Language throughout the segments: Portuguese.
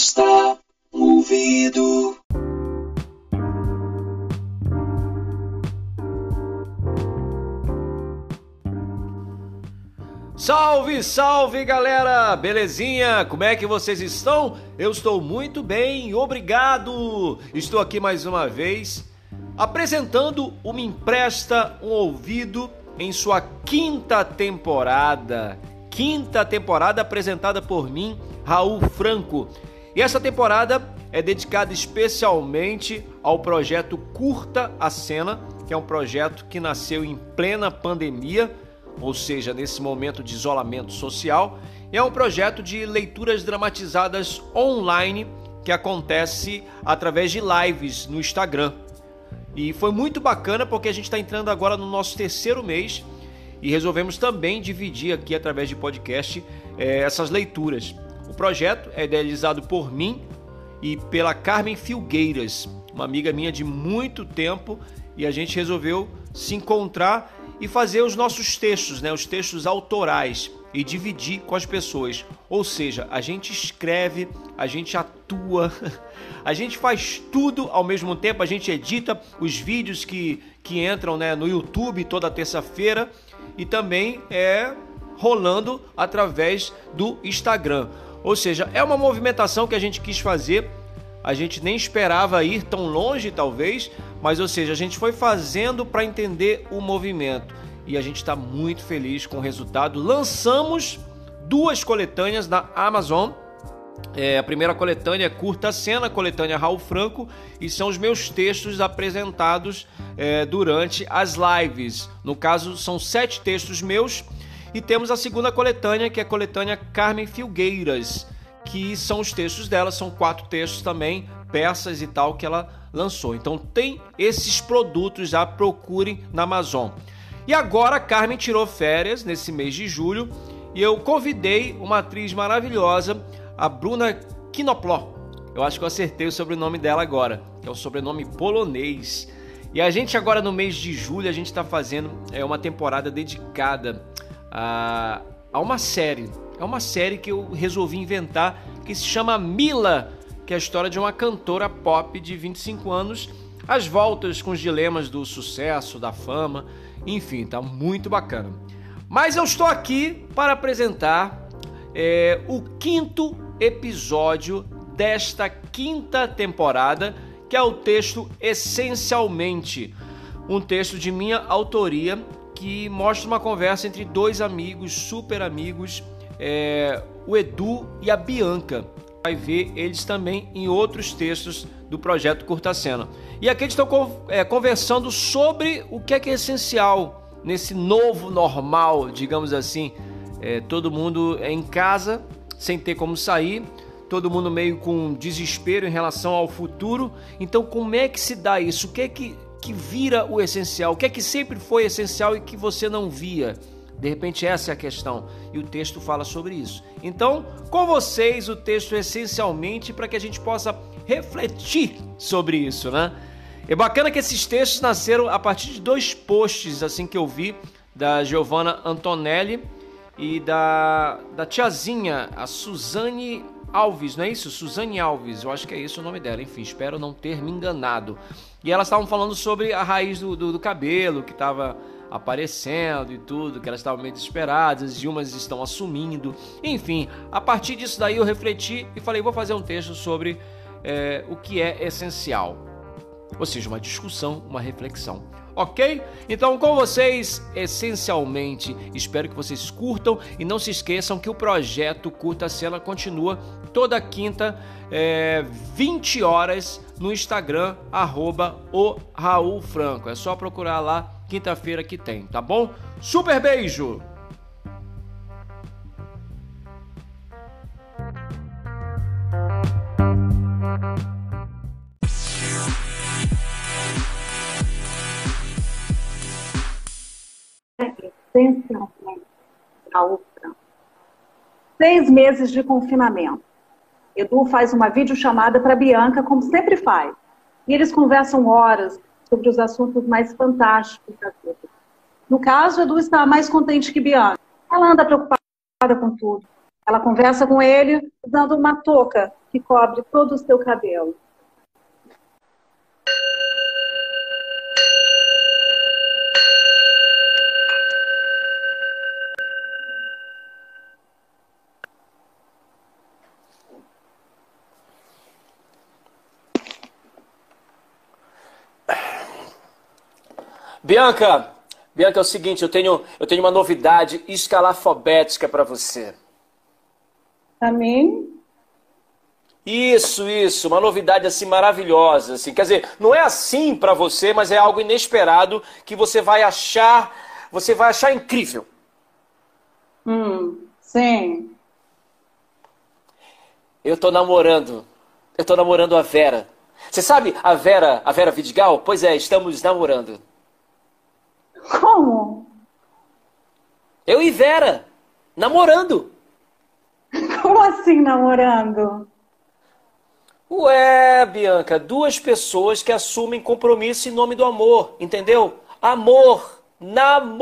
Basta ouvido. Salve, salve galera! Belezinha? Como é que vocês estão? Eu estou muito bem, obrigado! Estou aqui mais uma vez apresentando o Me Empresta um Ouvido em sua quinta temporada. Quinta temporada apresentada por mim, Raul Franco. E essa temporada é dedicada especialmente ao projeto Curta a Cena, que é um projeto que nasceu em plena pandemia ou seja, nesse momento de isolamento social, é um projeto de leituras dramatizadas online que acontece através de lives no Instagram. E foi muito bacana porque a gente está entrando agora no nosso terceiro mês e resolvemos também dividir aqui através de podcast é, essas leituras. O projeto é idealizado por mim e pela Carmen Filgueiras, uma amiga minha de muito tempo, e a gente resolveu se encontrar e fazer os nossos textos, né, os textos autorais e dividir com as pessoas. Ou seja, a gente escreve, a gente atua, a gente faz tudo ao mesmo tempo, a gente edita os vídeos que, que entram né, no YouTube toda terça-feira e também é rolando através do Instagram. Ou seja, é uma movimentação que a gente quis fazer. A gente nem esperava ir tão longe, talvez, mas, ou seja, a gente foi fazendo para entender o movimento e a gente está muito feliz com o resultado. Lançamos duas coletâneas na Amazon. É, a primeira coletânea é Curta Cena, coletânea Raul Franco, e são os meus textos apresentados é, durante as lives. No caso, são sete textos meus. E temos a segunda coletânea, que é a coletânea Carmen Filgueiras, que são os textos dela, são quatro textos também, peças e tal que ela lançou. Então tem esses produtos, já procurem na Amazon. E agora a Carmen tirou férias nesse mês de julho e eu convidei uma atriz maravilhosa, a Bruna Kinopló. Eu acho que eu acertei o sobrenome dela agora, que é o sobrenome polonês. E a gente agora no mês de julho a gente está fazendo é uma temporada dedicada a, uma série. É uma série que eu resolvi inventar que se chama Mila que é a história de uma cantora pop de 25 anos, as voltas com os dilemas do sucesso, da fama, enfim, tá muito bacana. Mas eu estou aqui para apresentar é, o quinto episódio desta quinta temporada, que é o texto Essencialmente, um texto de minha autoria que mostra uma conversa entre dois amigos, super amigos, é, o Edu e a Bianca vai ver eles também em outros textos do projeto Curta Cena. E aqui eles estão é, conversando sobre o que é que é essencial nesse novo normal, digamos assim. É, todo mundo é em casa, sem ter como sair, todo mundo meio com desespero em relação ao futuro. Então, como é que se dá isso? O que é que, que vira o essencial? O que é que sempre foi essencial e que você não via? De repente, essa é a questão. E o texto fala sobre isso. Então, com vocês, o texto é essencialmente para que a gente possa refletir sobre isso, né? É bacana que esses textos nasceram a partir de dois posts assim que eu vi da Giovanna Antonelli e da, da tiazinha, a Suzane Alves, não é isso? Suzane Alves, eu acho que é esse o nome dela, enfim, espero não ter me enganado. E elas estavam falando sobre a raiz do, do, do cabelo que estava aparecendo e tudo, que elas estavam meio desesperadas, e umas estão assumindo. Enfim, a partir disso daí eu refleti e falei, vou fazer um texto sobre é, o que é essencial. Ou seja, uma discussão, uma reflexão. Ok? Então, com vocês, essencialmente, espero que vocês curtam e não se esqueçam que o projeto Curta Cena continua toda quinta, é, 20 horas, no Instagram, arroba o Raul Franco. É só procurar lá quinta-feira que tem, tá bom? Super beijo! Seis meses de confinamento. Edu faz uma videochamada para Bianca, como sempre faz. E eles conversam horas sobre os assuntos mais fantásticos da vida. No caso, Edu está mais contente que Bianca. Ela anda preocupada com tudo. Ela conversa com ele usando uma touca que cobre todo o seu cabelo. Bianca, Bianca, é o seguinte, eu tenho, eu tenho uma novidade escalafobética para você. Mim? Isso, isso, uma novidade assim maravilhosa, assim. Quer dizer, não é assim para você, mas é algo inesperado que você vai achar, você vai achar incrível. Hum, sim. Eu tô namorando. Eu tô namorando a Vera. Você sabe a Vera, a Vera Vidigal? Pois é, estamos namorando. Como? Eu e Vera, namorando. Como assim namorando? Ué, Bianca, duas pessoas que assumem compromisso em nome do amor, entendeu? Amor, namorando.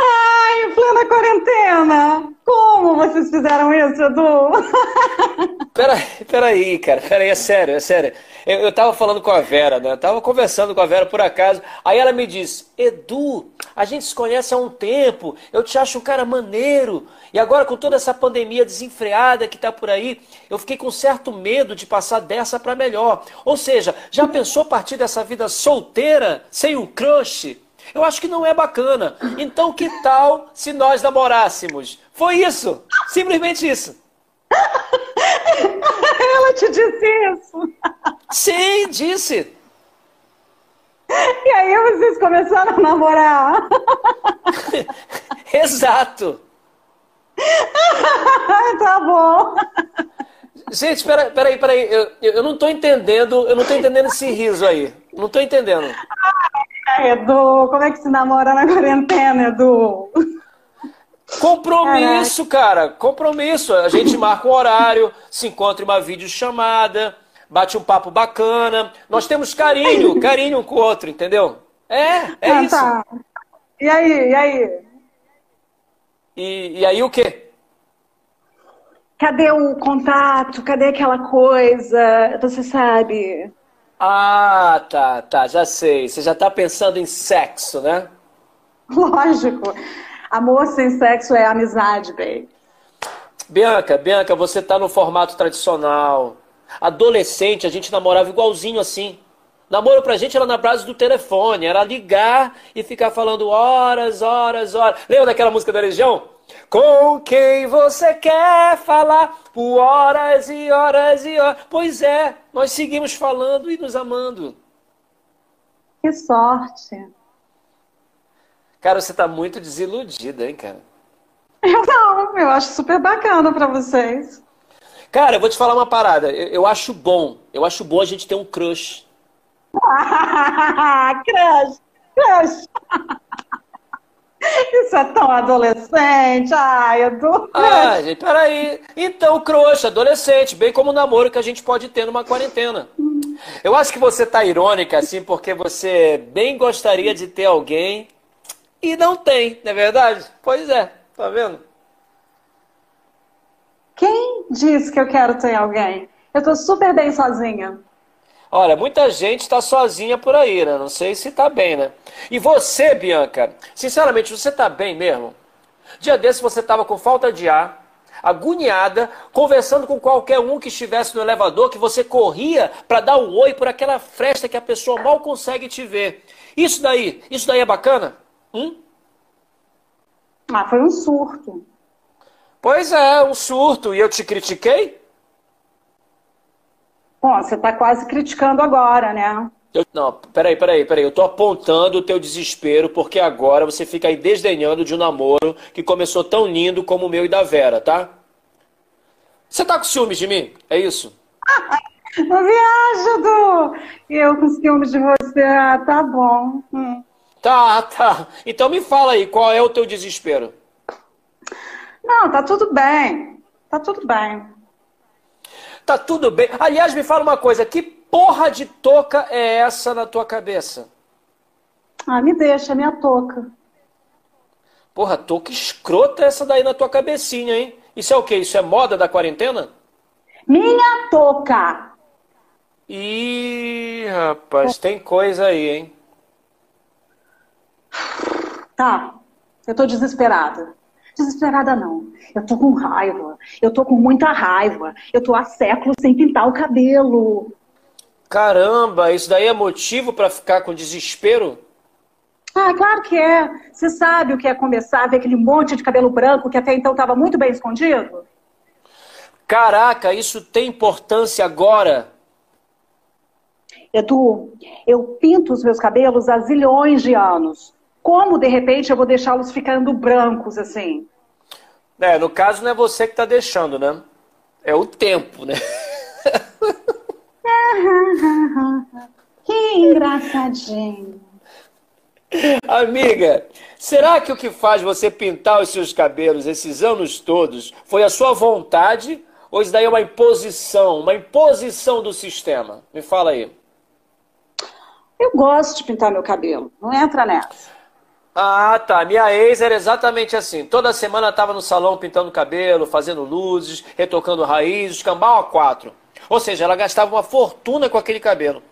Ai, em plena quarentena! Como vocês fizeram isso, Edu? Peraí, peraí, cara, peraí, é sério, é sério. Eu, eu tava falando com a Vera, né? Eu tava conversando com a Vera por acaso. Aí ela me disse: Edu, a gente se conhece há um tempo, eu te acho um cara maneiro. E agora, com toda essa pandemia desenfreada que tá por aí, eu fiquei com certo medo de passar dessa para melhor. Ou seja, já pensou partir dessa vida solteira, sem um crush? Eu acho que não é bacana. Então, que tal se nós namorássemos? Foi isso. Simplesmente isso. Ela te disse isso? Sim, disse. E aí vocês começaram a namorar? Exato. tá bom. Gente, peraí, peraí, peraí. Eu, eu não tô entendendo, eu não tô entendendo esse riso aí. Não tô entendendo. Edu, como é que se namora na quarentena, Edu? Compromisso, cara, compromisso. A gente marca um horário, se encontra em uma videochamada, bate um papo bacana. Nós temos carinho, carinho um com o outro, entendeu? É, é ah, isso. Tá. E aí, e aí? E, e aí o quê? Cadê o contato? Cadê aquela coisa? Você sabe? Ah, tá, tá, já sei. Você já tá pensando em sexo, né? Lógico. Amor sem sexo é amizade, baby. Bianca, Bianca, você tá no formato tradicional. Adolescente, a gente namorava igualzinho assim. Namoro pra gente era na base do telefone, era ligar e ficar falando horas, horas, horas. Lembra daquela música da Legião? Com quem você quer falar por horas e horas e horas. Pois é, nós seguimos falando e nos amando. Que sorte. Cara, você tá muito desiludida, hein, cara? Eu não, eu acho super bacana para vocês. Cara, eu vou te falar uma parada. Eu, eu, acho bom. Eu acho bom a gente ter um crush. crush! Crush! Isso é tão adolescente. Ai, Edu. Ah, gente, peraí. Então, crush, adolescente, bem como o namoro que a gente pode ter numa quarentena. Eu acho que você tá irônica, assim, porque você bem gostaria de ter alguém e não tem, não é verdade? Pois é, tá vendo? Quem disse que eu quero ter alguém? Eu tô super bem sozinha. Olha, muita gente está sozinha por aí, né? Não sei se está bem, né? E você, Bianca, sinceramente, você está bem mesmo? Dia desse você estava com falta de ar, agoniada, conversando com qualquer um que estivesse no elevador, que você corria para dar um oi por aquela fresta que a pessoa mal consegue te ver. Isso daí, isso daí é bacana? Hum? Ah, foi um surto. Pois é, um surto. E eu te critiquei? Bom, você está quase criticando agora, né? Eu, não, peraí, peraí, peraí. Eu tô apontando o teu desespero porque agora você fica aí desdenhando de um namoro que começou tão lindo como o meu e da Vera, tá? Você tá com ciúmes de mim? É isso? Não viaja, Du! Eu com ciúmes de você. Ah, tá bom. Hum. Tá, tá. Então me fala aí, qual é o teu desespero? Não, tá tudo bem. Tá tudo bem. Tá tudo bem. Aliás, me fala uma coisa, que porra de touca é essa na tua cabeça? Ah, me deixa, minha touca. Porra, touca escrota essa daí na tua cabecinha, hein? Isso é o quê? Isso é moda da quarentena? Minha touca! Ih, rapaz, tem coisa aí, hein? Tá, eu tô desesperada. Desesperada não. Eu tô com raiva. Eu tô com muita raiva. Eu tô há séculos sem pintar o cabelo. Caramba, isso daí é motivo para ficar com desespero? Ah, claro que é. Você sabe o que é começar a ver aquele monte de cabelo branco que até então estava muito bem escondido? Caraca, isso tem importância agora? Edu, eu pinto os meus cabelos há zilhões de anos. Como, de repente, eu vou deixá-los ficando brancos assim? É, no caso não é você que está deixando, né? É o tempo, né? que engraçadinho. Amiga, será que o que faz você pintar os seus cabelos esses anos todos foi a sua vontade ou isso daí é uma imposição, uma imposição do sistema? Me fala aí. Eu gosto de pintar meu cabelo, não entra nessa. Ah, tá. Minha ex era exatamente assim. Toda semana estava no salão pintando cabelo, fazendo luzes, retocando raízes, cambal a quatro. Ou seja, ela gastava uma fortuna com aquele cabelo.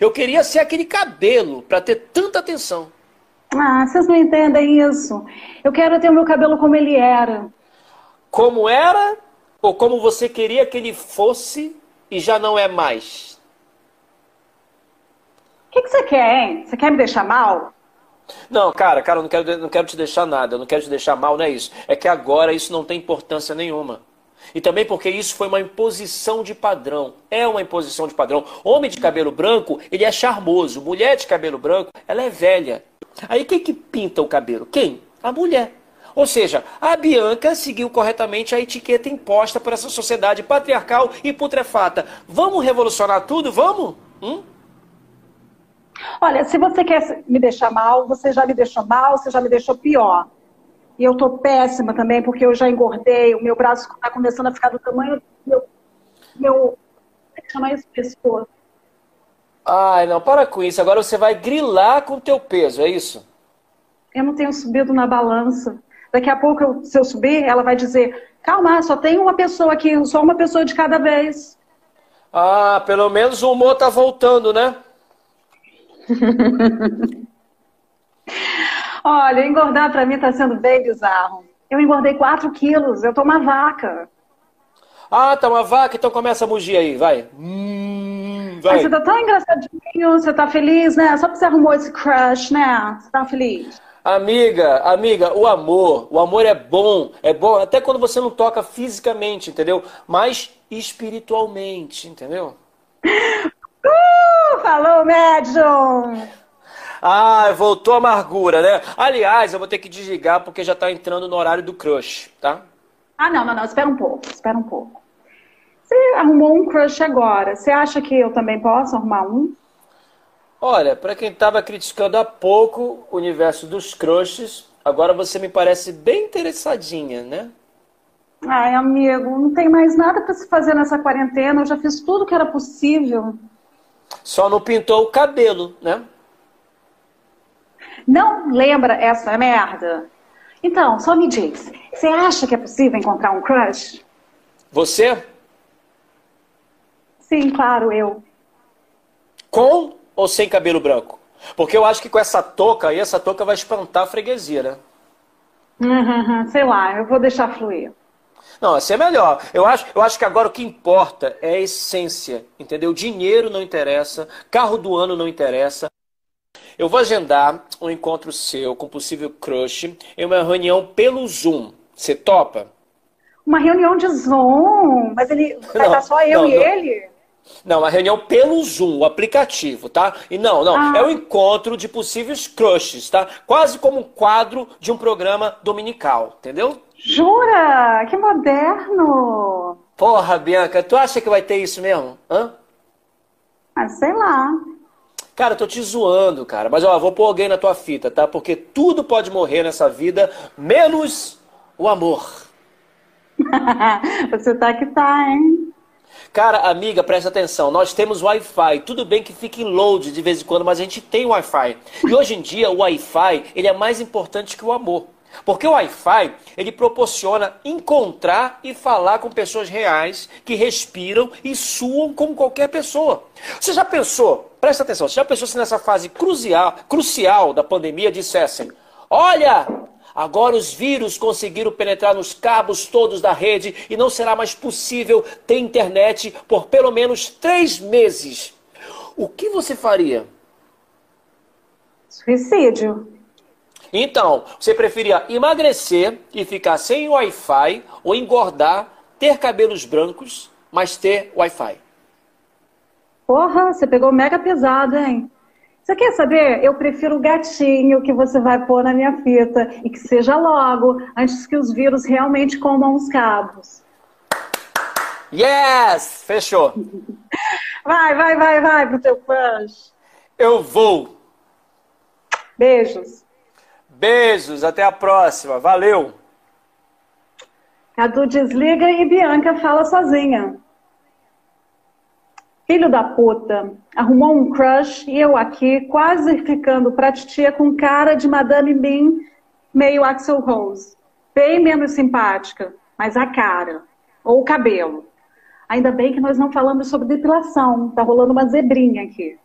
Eu queria ser aquele cabelo para ter tanta atenção. Ah, vocês não entendem isso. Eu quero ter o meu cabelo como ele era. Como era ou como você queria que ele fosse e já não é mais? O que, que você quer, hein? Você quer me deixar mal? Não, cara, cara, eu não quero, não quero te deixar nada, eu não quero te deixar mal, não é isso. É que agora isso não tem importância nenhuma. E também porque isso foi uma imposição de padrão. É uma imposição de padrão. Homem de cabelo branco, ele é charmoso. Mulher de cabelo branco, ela é velha. Aí quem que pinta o cabelo? Quem? A mulher. Ou seja, a Bianca seguiu corretamente a etiqueta imposta por essa sociedade patriarcal e putrefata. Vamos revolucionar tudo? Vamos? Hum? Olha, se você quer me deixar mal, você já me deixou mal, você já me deixou pior. E eu tô péssima também, porque eu já engordei, o meu braço está começando a ficar do tamanho do meu. meu como é que chama isso? Pescoço. Ai, não, para com isso. Agora você vai grilar com o teu peso, é isso? Eu não tenho subido na balança. Daqui a pouco, eu, se eu subir, ela vai dizer: calma, só tem uma pessoa aqui, só uma pessoa de cada vez. Ah, pelo menos o humor tá voltando, né? Olha, engordar para mim está sendo bem bizarro. Eu engordei 4 quilos, eu tô uma vaca. Ah, tá uma vaca, então começa a mugir aí, vai. Hum, vai. Mas você tá tão engraçadinho, você tá feliz, né? Só porque você arrumou esse crush, né? Você tá feliz. Amiga, amiga, o amor, o amor é bom, é bom até quando você não toca fisicamente, entendeu? Mas espiritualmente, entendeu? Uh, falou, médium! Ah, voltou a amargura, né? Aliás, eu vou ter que desligar porque já tá entrando no horário do crush, tá? Ah, não, não, não, espera um pouco, espera um pouco. Você arrumou um crush agora, você acha que eu também posso arrumar um? Olha, para quem tava criticando há pouco o universo dos crushes, agora você me parece bem interessadinha, né? Ai, amigo, não tem mais nada para se fazer nessa quarentena, eu já fiz tudo que era possível. Só não pintou o cabelo, né? Não lembra essa merda? Então, só me diz, você acha que é possível encontrar um crush? Você? Sim, claro, eu. Com ou sem cabelo branco? Porque eu acho que com essa touca aí, essa touca vai espantar a freguesia, né? Uhum, sei lá, eu vou deixar fluir. Não, assim é melhor. Eu acho, eu acho que agora o que importa é a essência, entendeu? Dinheiro não interessa, carro do ano não interessa. Eu vou agendar um encontro seu com possível crush em uma reunião pelo Zoom. Você topa? Uma reunião de Zoom? Mas ele vai estar só eu não, e não. ele? Não, uma reunião pelo Zoom, o aplicativo, tá? E não, não, Ah. é um encontro de possíveis crushes, tá? Quase como um quadro de um programa dominical, entendeu? Jura? Que moderno! Porra, Bianca, tu acha que vai ter isso mesmo? Hã? Ah, sei lá. Cara, eu tô te zoando, cara. Mas ó, vou pôr alguém na tua fita, tá? Porque tudo pode morrer nessa vida, menos o amor. Você tá que tá, hein? Cara, amiga, presta atenção. Nós temos Wi-Fi. Tudo bem que fica em load de vez em quando, mas a gente tem Wi-Fi. E hoje em dia o Wi-Fi ele é mais importante que o amor. Porque o Wi-Fi, ele proporciona encontrar e falar com pessoas reais que respiram e suam como qualquer pessoa. Você já pensou, presta atenção, você já pensou se nessa fase crucial, crucial da pandemia dissessem: olha, agora os vírus conseguiram penetrar nos cabos todos da rede e não será mais possível ter internet por pelo menos três meses. O que você faria? Suicídio. Então, você preferia emagrecer e ficar sem Wi-Fi ou engordar, ter cabelos brancos, mas ter Wi-Fi? Porra, você pegou mega pesado, hein? Você quer saber? Eu prefiro o gatinho que você vai pôr na minha fita e que seja logo, antes que os vírus realmente comam os cabos. Yes! Fechou. Vai, vai, vai, vai pro teu crush. Eu vou. Beijos. Beijos, até a próxima. Valeu. Cadu desliga e Bianca fala sozinha. Filho da puta, arrumou um crush e eu aqui quase ficando pra titia com cara de Madame Mim, meio Axel Rose. Bem menos simpática, mas a cara. Ou o cabelo. Ainda bem que nós não falamos sobre depilação. Tá rolando uma zebrinha aqui.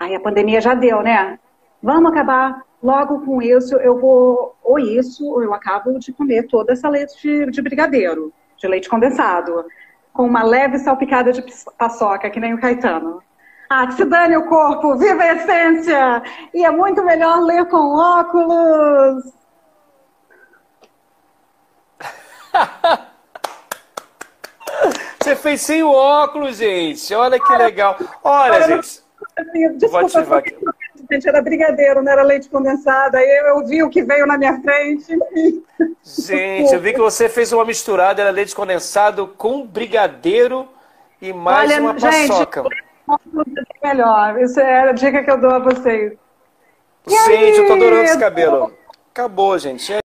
Aí a pandemia já deu, né? Vamos acabar logo com isso. Eu vou, ou isso, ou eu acabo de comer toda essa leite de, de brigadeiro, de leite condensado, com uma leve salpicada de paçoca, que nem o Caetano. Ah, que se dane o corpo, viva a essência! E é muito melhor ler com óculos! Você fez sem o óculos, gente. Olha que legal. Olha, gente. Desculpa, vou ativar aqui gente, era brigadeiro, não era leite condensado. Aí eu vi o que veio na minha frente. Gente, eu vi que você fez uma misturada, era leite condensado com brigadeiro e mais Olha, uma paçoca. Gente, melhor. Isso é a dica que eu dou a vocês. Gente, eu tô adorando esse cabelo. Acabou, gente.